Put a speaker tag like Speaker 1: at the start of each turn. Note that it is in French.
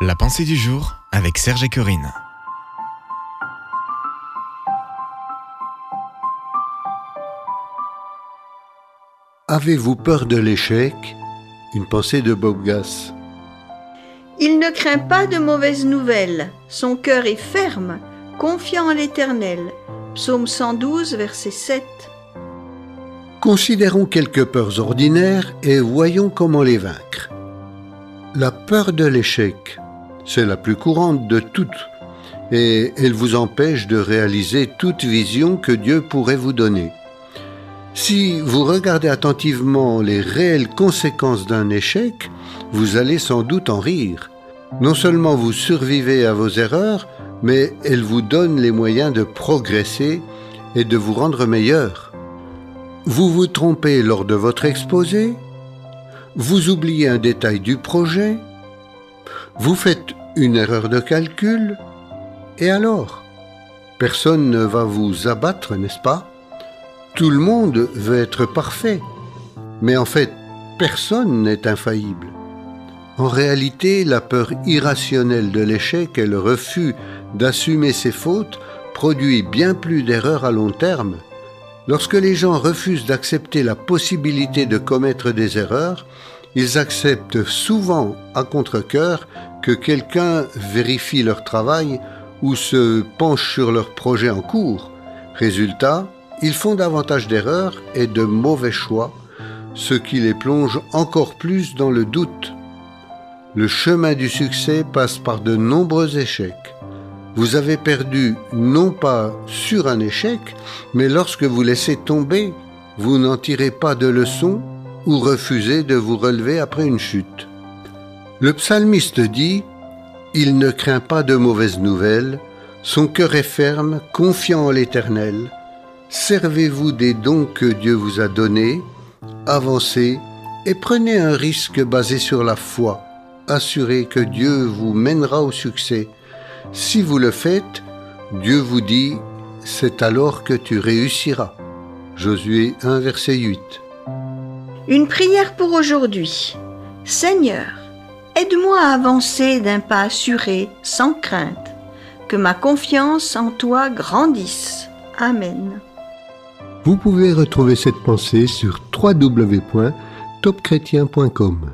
Speaker 1: La pensée du jour avec Serge et Corinne.
Speaker 2: Avez-vous peur de l'échec? Une pensée de Bob Gass.
Speaker 3: Il ne craint pas de mauvaises nouvelles, son cœur est ferme, confiant en l'Éternel. Psaume 112, verset 7.
Speaker 2: Considérons quelques peurs ordinaires et voyons comment les vaincre. La peur de l'échec, c'est la plus courante de toutes, et elle vous empêche de réaliser toute vision que Dieu pourrait vous donner. Si vous regardez attentivement les réelles conséquences d'un échec, vous allez sans doute en rire. Non seulement vous survivez à vos erreurs, mais elles vous donnent les moyens de progresser et de vous rendre meilleur. Vous vous trompez lors de votre exposé, vous oubliez un détail du projet, vous faites une erreur de calcul, et alors Personne ne va vous abattre, n'est-ce pas? Tout le monde veut être parfait, mais en fait, personne n'est infaillible. En réalité, la peur irrationnelle de l'échec et le refus d'assumer ses fautes produit bien plus d'erreurs à long terme. Lorsque les gens refusent d'accepter la possibilité de commettre des erreurs, ils acceptent souvent à contre-coeur que quelqu'un vérifie leur travail ou se penche sur leur projet en cours. Résultat, ils font davantage d'erreurs et de mauvais choix, ce qui les plonge encore plus dans le doute. Le chemin du succès passe par de nombreux échecs. Vous avez perdu non pas sur un échec, mais lorsque vous laissez tomber, vous n'en tirez pas de leçon ou refusez de vous relever après une chute. Le psalmiste dit Il ne craint pas de mauvaises nouvelles, son cœur est ferme, confiant en l'Éternel. Servez-vous des dons que Dieu vous a donnés, avancez et prenez un risque basé sur la foi assurez que Dieu vous mènera au succès. Si vous le faites, Dieu vous dit, c'est alors que tu réussiras. Josué 1, verset 8.
Speaker 3: Une prière pour aujourd'hui. Seigneur, aide-moi à avancer d'un pas assuré, sans crainte, que ma confiance en toi grandisse. Amen.
Speaker 2: Vous pouvez retrouver cette pensée sur www.topchrétien.com.